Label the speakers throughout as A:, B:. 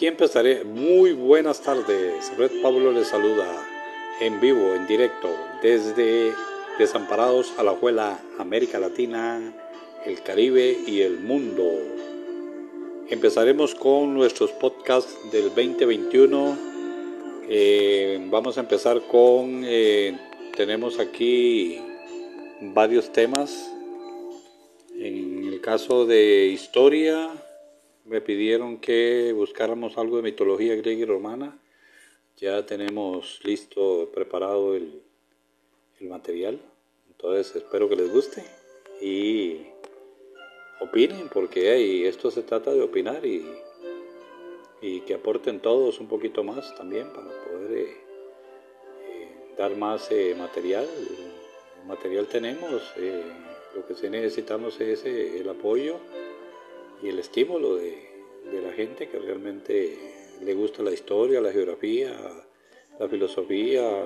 A: Aquí empezaré. Muy buenas tardes. Red Pablo les saluda en vivo, en directo, desde Desamparados a la Juela, América Latina, el Caribe y el mundo. Empezaremos con nuestros podcasts del 2021. Eh, vamos a empezar con, eh, tenemos aquí varios temas. En el caso de historia, me pidieron que buscáramos algo de mitología griega y romana. Ya tenemos listo, preparado el, material. Entonces espero que les guste y opinen, porque esto se trata de opinar y, que aporten todos un poquito más también para poder eh, eh, dar más eh, material. El material tenemos, lo que sí necesitamos es el apoyo y el estímulo de, la gente que realmente le gusta la historia, la geografía, la filosofía,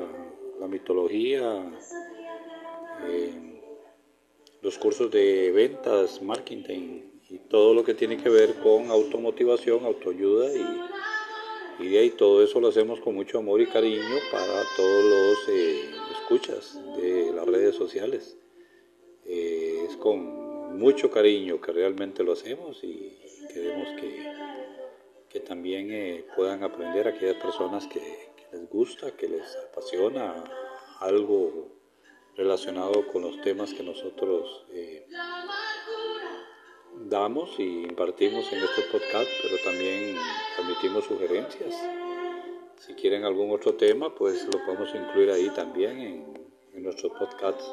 A: la mitología, eh, los cursos de ventas, marketing y todo lo que tiene que ver con automotivación, autoayuda y, y de ahí todo eso lo hacemos con mucho amor y cariño para todos los eh, escuchas de las redes sociales. Eh, es con mucho cariño que realmente lo hacemos y queremos que, que también eh, puedan aprender aquellas personas que, les gusta, que les apasiona algo relacionado con los temas que nosotros eh, damos y impartimos en estos podcasts, pero también transmitimos sugerencias. Si quieren algún otro tema, pues lo podemos incluir ahí también en, en nuestros podcasts.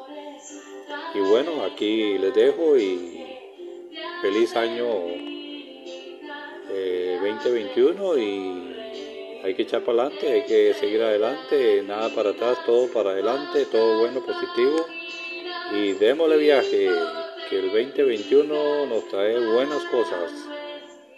A: Y bueno, aquí les dejo y feliz año 2021 eh, y hay que echar para adelante, hay que seguir adelante, nada para atrás, todo para adelante, todo bueno, positivo y démosle viaje, que el 2021 nos trae buenas cosas.